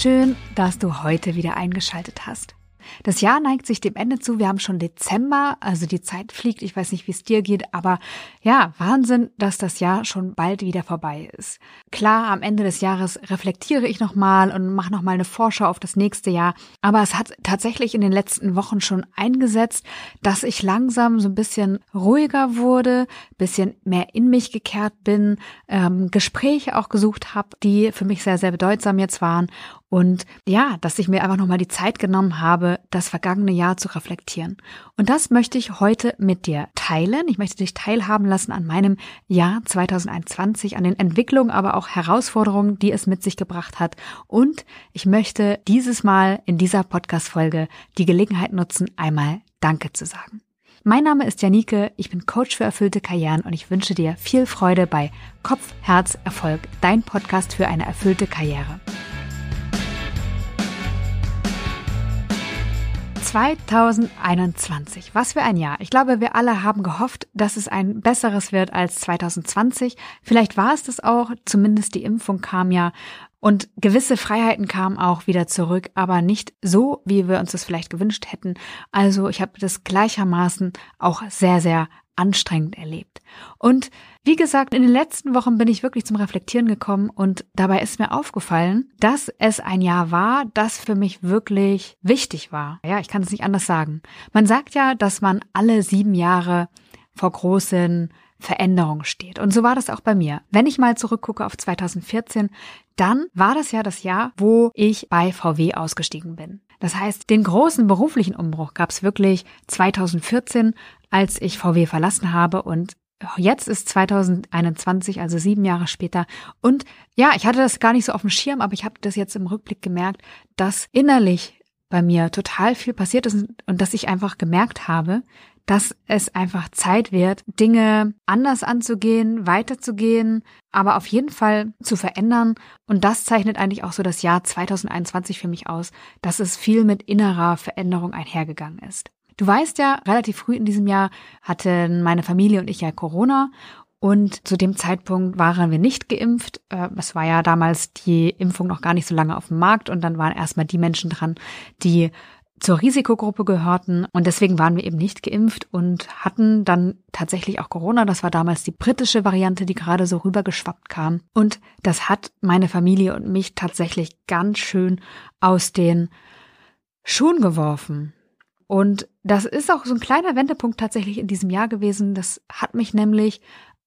Schön, dass du heute wieder eingeschaltet hast. Das Jahr neigt sich dem Ende zu. Wir haben schon Dezember, also die Zeit fliegt. Ich weiß nicht, wie es dir geht, aber ja, Wahnsinn, dass das Jahr schon bald wieder vorbei ist. Klar, am Ende des Jahres reflektiere ich nochmal und mache nochmal eine Vorschau auf das nächste Jahr. Aber es hat tatsächlich in den letzten Wochen schon eingesetzt, dass ich langsam so ein bisschen ruhiger wurde, bisschen mehr in mich gekehrt bin, ähm, Gespräche auch gesucht habe, die für mich sehr, sehr bedeutsam jetzt waren und ja, dass ich mir einfach nochmal die Zeit genommen habe, das vergangene Jahr zu reflektieren. Und das möchte ich heute mit dir teilen. Ich möchte dich teilhaben lassen an meinem Jahr 2021, an den Entwicklungen, aber auch Herausforderungen, die es mit sich gebracht hat. Und ich möchte dieses Mal in dieser Podcast-Folge die Gelegenheit nutzen, einmal Danke zu sagen. Mein Name ist Janike, ich bin Coach für erfüllte Karrieren und ich wünsche dir viel Freude bei Kopf, Herz, Erfolg, dein Podcast für eine erfüllte Karriere. 2021. Was für ein Jahr. Ich glaube, wir alle haben gehofft, dass es ein besseres wird als 2020. Vielleicht war es das auch, zumindest die Impfung kam ja und gewisse Freiheiten kamen auch wieder zurück, aber nicht so, wie wir uns das vielleicht gewünscht hätten. Also ich habe das gleichermaßen auch sehr, sehr anstrengend erlebt. Und wie gesagt, in den letzten Wochen bin ich wirklich zum Reflektieren gekommen und dabei ist mir aufgefallen, dass es ein Jahr war, das für mich wirklich wichtig war. Ja, ich kann es nicht anders sagen. Man sagt ja, dass man alle sieben Jahre vor großen Veränderungen steht. Und so war das auch bei mir. Wenn ich mal zurückgucke auf 2014, dann war das ja das Jahr, wo ich bei VW ausgestiegen bin. Das heißt, den großen beruflichen Umbruch gab es wirklich 2014, als ich VW verlassen habe und Jetzt ist 2021, also sieben Jahre später. Und ja, ich hatte das gar nicht so auf dem Schirm, aber ich habe das jetzt im Rückblick gemerkt, dass innerlich bei mir total viel passiert ist und dass ich einfach gemerkt habe, dass es einfach Zeit wird, Dinge anders anzugehen, weiterzugehen, aber auf jeden Fall zu verändern. Und das zeichnet eigentlich auch so das Jahr 2021 für mich aus, dass es viel mit innerer Veränderung einhergegangen ist. Du weißt ja, relativ früh in diesem Jahr hatten meine Familie und ich ja Corona und zu dem Zeitpunkt waren wir nicht geimpft. Äh, es war ja damals die Impfung noch gar nicht so lange auf dem Markt und dann waren erstmal die Menschen dran, die zur Risikogruppe gehörten und deswegen waren wir eben nicht geimpft und hatten dann tatsächlich auch Corona. Das war damals die britische Variante, die gerade so rübergeschwappt kam. Und das hat meine Familie und mich tatsächlich ganz schön aus den Schuhen geworfen. Und das ist auch so ein kleiner Wendepunkt tatsächlich in diesem Jahr gewesen. Das hat mich nämlich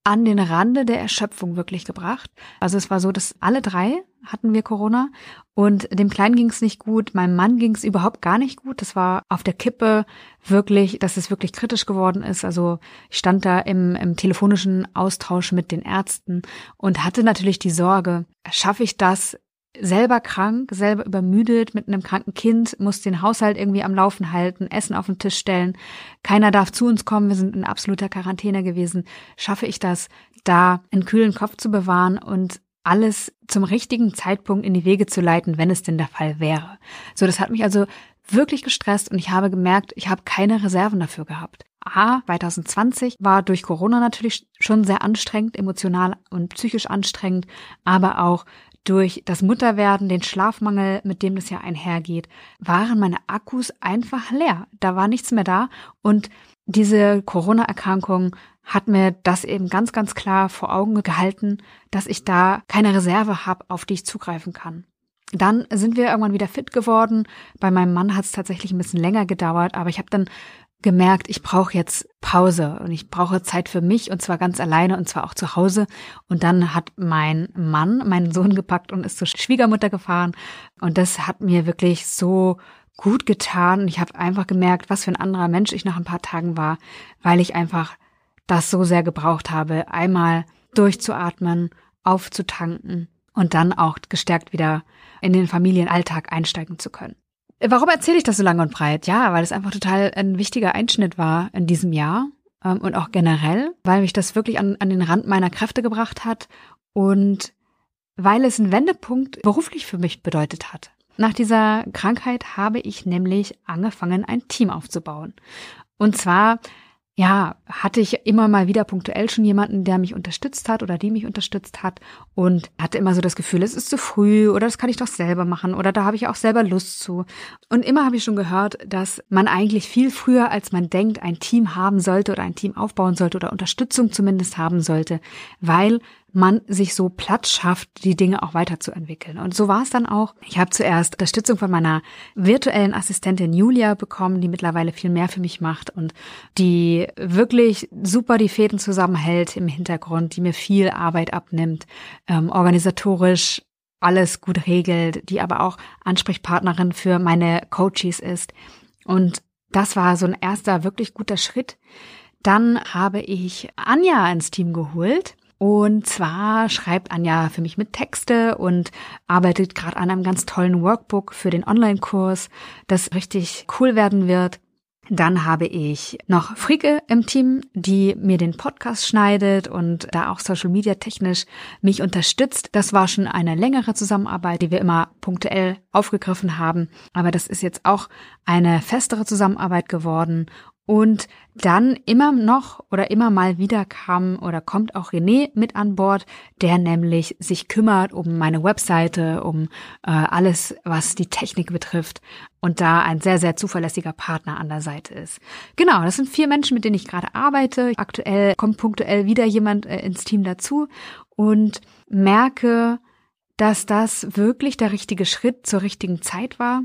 an den Rande der Erschöpfung wirklich gebracht. Also es war so, dass alle drei hatten wir Corona und dem Kleinen ging es nicht gut, meinem Mann ging es überhaupt gar nicht gut. Das war auf der Kippe wirklich, dass es wirklich kritisch geworden ist. Also ich stand da im, im telefonischen Austausch mit den Ärzten und hatte natürlich die Sorge, schaffe ich das? selber krank, selber übermüdet mit einem kranken Kind, muss den Haushalt irgendwie am Laufen halten, Essen auf den Tisch stellen. Keiner darf zu uns kommen, wir sind in absoluter Quarantäne gewesen. Schaffe ich das, da einen kühlen Kopf zu bewahren und alles zum richtigen Zeitpunkt in die Wege zu leiten, wenn es denn der Fall wäre. So, das hat mich also wirklich gestresst und ich habe gemerkt, ich habe keine Reserven dafür gehabt. A, 2020 war durch Corona natürlich schon sehr anstrengend, emotional und psychisch anstrengend, aber auch durch das Mutterwerden, den Schlafmangel, mit dem das ja einhergeht, waren meine Akkus einfach leer. Da war nichts mehr da und diese Corona-Erkrankung hat mir das eben ganz, ganz klar vor Augen gehalten, dass ich da keine Reserve habe, auf die ich zugreifen kann. Dann sind wir irgendwann wieder fit geworden. Bei meinem Mann hat es tatsächlich ein bisschen länger gedauert, aber ich habe dann gemerkt, ich brauche jetzt Pause und ich brauche Zeit für mich und zwar ganz alleine und zwar auch zu Hause. Und dann hat mein Mann meinen Sohn gepackt und ist zur Schwiegermutter gefahren und das hat mir wirklich so gut getan. Ich habe einfach gemerkt, was für ein anderer Mensch ich nach ein paar Tagen war, weil ich einfach das so sehr gebraucht habe, einmal durchzuatmen, aufzutanken und dann auch gestärkt wieder in den Familienalltag einsteigen zu können. Warum erzähle ich das so lange und breit? Ja, weil es einfach total ein wichtiger Einschnitt war in diesem Jahr ähm, und auch generell, weil mich das wirklich an, an den Rand meiner Kräfte gebracht hat und weil es einen Wendepunkt beruflich für mich bedeutet hat. Nach dieser Krankheit habe ich nämlich angefangen, ein Team aufzubauen. Und zwar ja, hatte ich immer mal wieder punktuell schon jemanden, der mich unterstützt hat oder die mich unterstützt hat und hatte immer so das Gefühl, es ist zu früh oder das kann ich doch selber machen oder da habe ich auch selber Lust zu. Und immer habe ich schon gehört, dass man eigentlich viel früher, als man denkt, ein Team haben sollte oder ein Team aufbauen sollte oder Unterstützung zumindest haben sollte, weil man sich so Platz schafft, die Dinge auch weiterzuentwickeln. Und so war es dann auch. Ich habe zuerst Unterstützung von meiner virtuellen Assistentin Julia bekommen, die mittlerweile viel mehr für mich macht und die wirklich super die Fäden zusammenhält im Hintergrund, die mir viel Arbeit abnimmt, ähm, organisatorisch alles gut regelt, die aber auch Ansprechpartnerin für meine Coaches ist. Und das war so ein erster wirklich guter Schritt. Dann habe ich Anja ins Team geholt und zwar schreibt Anja für mich mit Texte und arbeitet gerade an einem ganz tollen Workbook für den Online-Kurs, das richtig cool werden wird. Dann habe ich noch Frike im Team, die mir den Podcast schneidet und da auch Social Media technisch mich unterstützt. Das war schon eine längere Zusammenarbeit, die wir immer punktuell aufgegriffen haben. Aber das ist jetzt auch eine festere Zusammenarbeit geworden und dann immer noch oder immer mal wieder kam oder kommt auch René mit an Bord, der nämlich sich kümmert um meine Webseite, um äh, alles, was die Technik betrifft und da ein sehr, sehr zuverlässiger Partner an der Seite ist. Genau, das sind vier Menschen, mit denen ich gerade arbeite. Aktuell kommt punktuell wieder jemand äh, ins Team dazu und merke, dass das wirklich der richtige Schritt zur richtigen Zeit war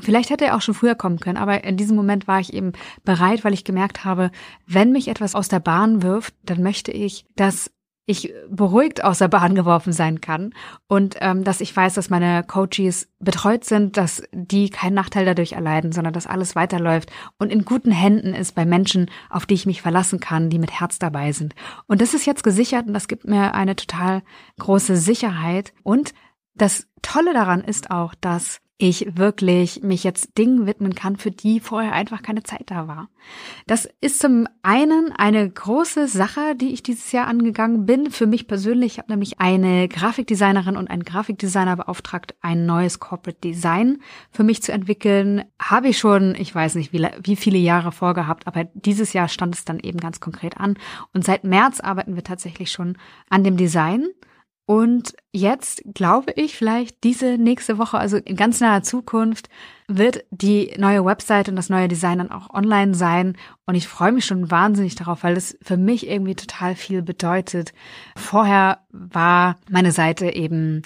Vielleicht hätte er auch schon früher kommen können, aber in diesem Moment war ich eben bereit, weil ich gemerkt habe, wenn mich etwas aus der Bahn wirft, dann möchte ich, dass ich beruhigt aus der Bahn geworfen sein kann und ähm, dass ich weiß, dass meine Coaches betreut sind, dass die keinen Nachteil dadurch erleiden, sondern dass alles weiterläuft und in guten Händen ist bei Menschen, auf die ich mich verlassen kann, die mit Herz dabei sind. Und das ist jetzt gesichert und das gibt mir eine total große Sicherheit. Und das Tolle daran ist auch, dass ich wirklich mich jetzt Dingen widmen kann, für die vorher einfach keine Zeit da war. Das ist zum einen eine große Sache, die ich dieses Jahr angegangen bin. Für mich persönlich, ich habe nämlich eine Grafikdesignerin und einen Grafikdesigner beauftragt, ein neues Corporate Design für mich zu entwickeln. Habe ich schon, ich weiß nicht, wie, wie viele Jahre vorgehabt, aber dieses Jahr stand es dann eben ganz konkret an. Und seit März arbeiten wir tatsächlich schon an dem Design. Und jetzt glaube ich vielleicht diese nächste Woche, also in ganz naher Zukunft, wird die neue Website und das neue Design dann auch online sein. Und ich freue mich schon wahnsinnig darauf, weil es für mich irgendwie total viel bedeutet. Vorher war meine Seite eben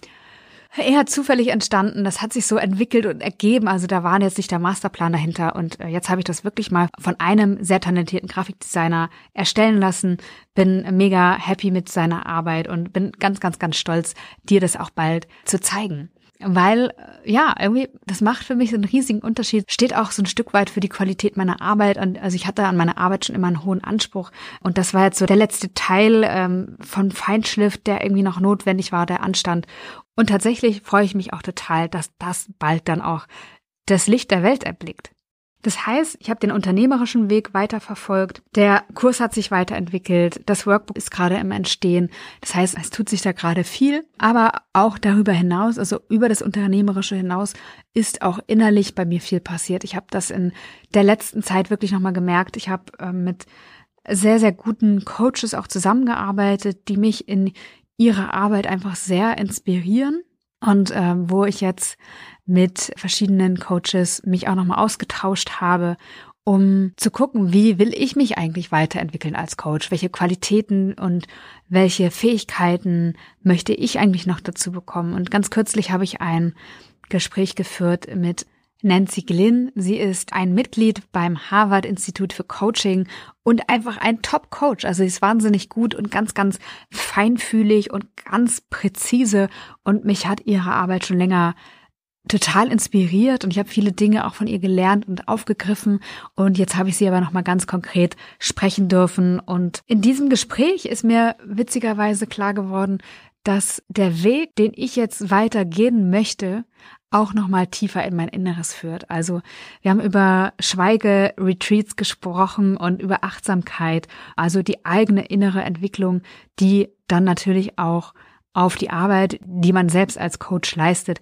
eher zufällig entstanden. Das hat sich so entwickelt und ergeben. Also da war jetzt nicht der Masterplan dahinter. Und äh, jetzt habe ich das wirklich mal von einem sehr talentierten Grafikdesigner erstellen lassen. Bin mega happy mit seiner Arbeit und bin ganz, ganz, ganz stolz, dir das auch bald zu zeigen weil äh, ja, irgendwie, das macht für mich so einen riesigen Unterschied, steht auch so ein Stück weit für die Qualität meiner Arbeit. Also ich hatte an meiner Arbeit schon immer einen hohen Anspruch. Und das war jetzt so der letzte Teil ähm, von Feinschliff, der irgendwie noch notwendig war, der anstand. Und tatsächlich freue ich mich auch total, dass das bald dann auch das Licht der Welt erblickt. Das heißt, ich habe den unternehmerischen Weg weiterverfolgt. Der Kurs hat sich weiterentwickelt. Das Workbook ist gerade im Entstehen. Das heißt, es tut sich da gerade viel. Aber auch darüber hinaus, also über das Unternehmerische hinaus, ist auch innerlich bei mir viel passiert. Ich habe das in der letzten Zeit wirklich nochmal gemerkt. Ich habe äh, mit sehr, sehr guten Coaches auch zusammengearbeitet, die mich in ihrer Arbeit einfach sehr inspirieren und äh, wo ich jetzt mit verschiedenen Coaches mich auch nochmal ausgetauscht habe, um zu gucken, wie will ich mich eigentlich weiterentwickeln als Coach? Welche Qualitäten und welche Fähigkeiten möchte ich eigentlich noch dazu bekommen? Und ganz kürzlich habe ich ein Gespräch geführt mit Nancy Glynn. Sie ist ein Mitglied beim Harvard Institut für Coaching und einfach ein Top-Coach. Also sie ist wahnsinnig gut und ganz, ganz feinfühlig und ganz präzise. Und mich hat ihre Arbeit schon länger total inspiriert und ich habe viele Dinge auch von ihr gelernt und aufgegriffen und jetzt habe ich sie aber noch mal ganz konkret sprechen dürfen und in diesem Gespräch ist mir witzigerweise klar geworden, dass der Weg, den ich jetzt weitergehen möchte, auch noch mal tiefer in mein Inneres führt. Also wir haben über Schweige-Retreats gesprochen und über Achtsamkeit, also die eigene innere Entwicklung, die dann natürlich auch auf die Arbeit, die man selbst als Coach leistet,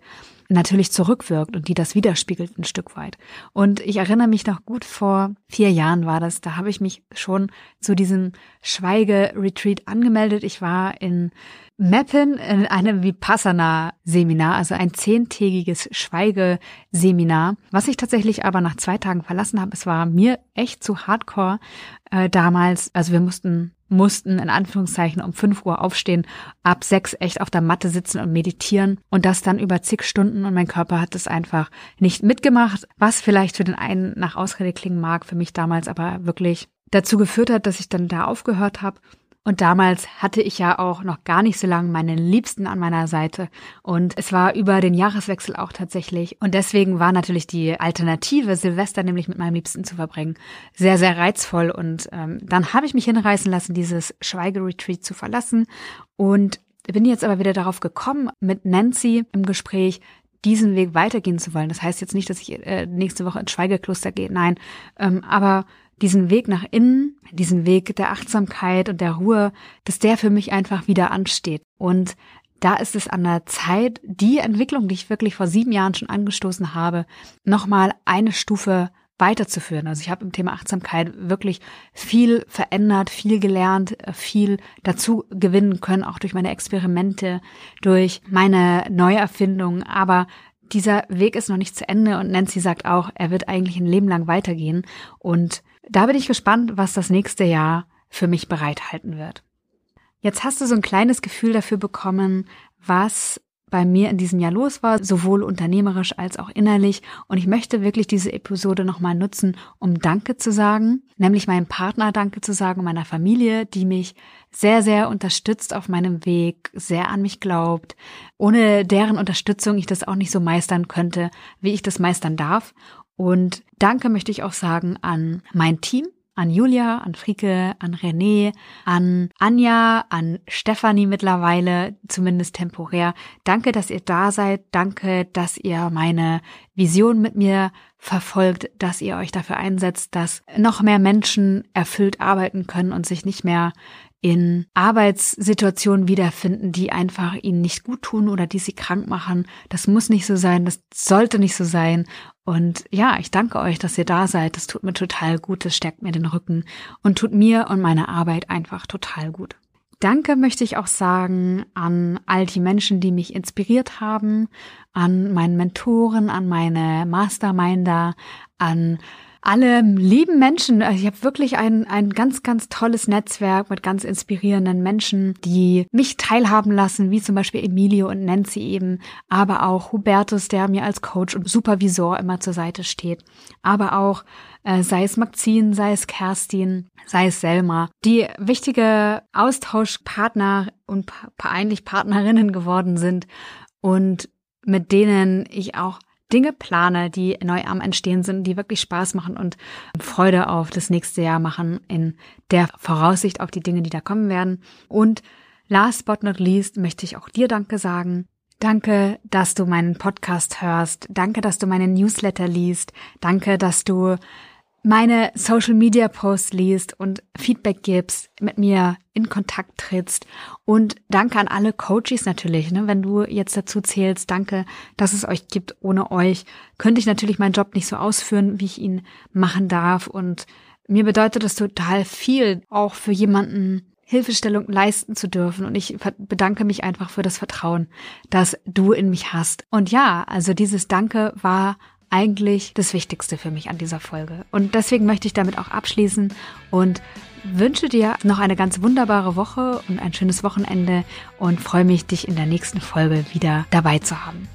natürlich zurückwirkt und die das widerspiegelt ein Stück weit. Und ich erinnere mich noch gut, vor vier Jahren war das, da habe ich mich schon zu diesem Schweige-Retreat angemeldet. Ich war in Meppen in einem Vipassana-Seminar, also ein zehntägiges Schweigeseminar, was ich tatsächlich aber nach zwei Tagen verlassen habe. Es war mir echt zu hardcore äh, damals. Also wir mussten mussten in Anführungszeichen um fünf Uhr aufstehen, ab sechs echt auf der Matte sitzen und meditieren und das dann über zig Stunden und mein Körper hat es einfach nicht mitgemacht, was vielleicht für den einen nach Ausrede klingen mag, für mich damals aber wirklich dazu geführt hat, dass ich dann da aufgehört habe und damals hatte ich ja auch noch gar nicht so lange meinen Liebsten an meiner Seite. Und es war über den Jahreswechsel auch tatsächlich. Und deswegen war natürlich die Alternative, Silvester nämlich mit meinem Liebsten zu verbringen, sehr, sehr reizvoll. Und ähm, dann habe ich mich hinreißen lassen, dieses Schweigeretreat zu verlassen. Und bin jetzt aber wieder darauf gekommen, mit Nancy im Gespräch, diesen Weg weitergehen zu wollen. Das heißt jetzt nicht, dass ich äh, nächste Woche ins Schweigekloster gehe, nein. Ähm, aber diesen Weg nach innen, diesen Weg der Achtsamkeit und der Ruhe, dass der für mich einfach wieder ansteht. Und da ist es an der Zeit, die Entwicklung, die ich wirklich vor sieben Jahren schon angestoßen habe, nochmal eine Stufe weiterzuführen. Also ich habe im Thema Achtsamkeit wirklich viel verändert, viel gelernt, viel dazu gewinnen können, auch durch meine Experimente, durch meine Neuerfindungen. Aber dieser Weg ist noch nicht zu Ende und Nancy sagt auch, er wird eigentlich ein Leben lang weitergehen. Und da bin ich gespannt, was das nächste Jahr für mich bereithalten wird. Jetzt hast du so ein kleines Gefühl dafür bekommen, was bei mir in diesem Jahr los war, sowohl unternehmerisch als auch innerlich. Und ich möchte wirklich diese Episode nochmal nutzen, um Danke zu sagen, nämlich meinem Partner Danke zu sagen, meiner Familie, die mich sehr, sehr unterstützt auf meinem Weg, sehr an mich glaubt, ohne deren Unterstützung ich das auch nicht so meistern könnte, wie ich das meistern darf. Und Danke möchte ich auch sagen an mein Team, an Julia, an Frike, an René, an Anja, an Stefanie mittlerweile, zumindest temporär. Danke, dass ihr da seid. Danke, dass ihr meine Vision mit mir verfolgt, dass ihr euch dafür einsetzt, dass noch mehr Menschen erfüllt arbeiten können und sich nicht mehr in Arbeitssituationen wiederfinden, die einfach ihnen nicht gut tun oder die sie krank machen. Das muss nicht so sein, das sollte nicht so sein. Und ja, ich danke euch, dass ihr da seid. Das tut mir total gut, das stärkt mir den Rücken und tut mir und meiner Arbeit einfach total gut. Danke möchte ich auch sagen an all die Menschen, die mich inspiriert haben, an meinen Mentoren, an meine Masterminder, an alle lieben Menschen. Also ich habe wirklich ein, ein ganz, ganz tolles Netzwerk mit ganz inspirierenden Menschen, die mich teilhaben lassen, wie zum Beispiel Emilio und Nancy eben, aber auch Hubertus, der mir als Coach und Supervisor immer zur Seite steht, aber auch äh, sei es Maxine, sei es Kerstin, sei es Selma, die wichtige Austauschpartner und eigentlich Partnerinnen geworden sind und mit denen ich auch Dinge plane, die neu am Entstehen sind, die wirklich Spaß machen und Freude auf das nächste Jahr machen, in der Voraussicht auf die Dinge, die da kommen werden. Und last but not least möchte ich auch dir Danke sagen. Danke, dass du meinen Podcast hörst. Danke, dass du meinen Newsletter liest. Danke, dass du meine Social Media Posts liest und Feedback gibst, mit mir in Kontakt trittst. Und danke an alle Coaches natürlich, ne? wenn du jetzt dazu zählst, danke, dass es euch gibt. Ohne euch könnte ich natürlich meinen Job nicht so ausführen, wie ich ihn machen darf. Und mir bedeutet das total viel, auch für jemanden Hilfestellung leisten zu dürfen. Und ich bedanke mich einfach für das Vertrauen, das du in mich hast. Und ja, also dieses Danke war eigentlich das Wichtigste für mich an dieser Folge. Und deswegen möchte ich damit auch abschließen und wünsche dir noch eine ganz wunderbare Woche und ein schönes Wochenende und freue mich, dich in der nächsten Folge wieder dabei zu haben.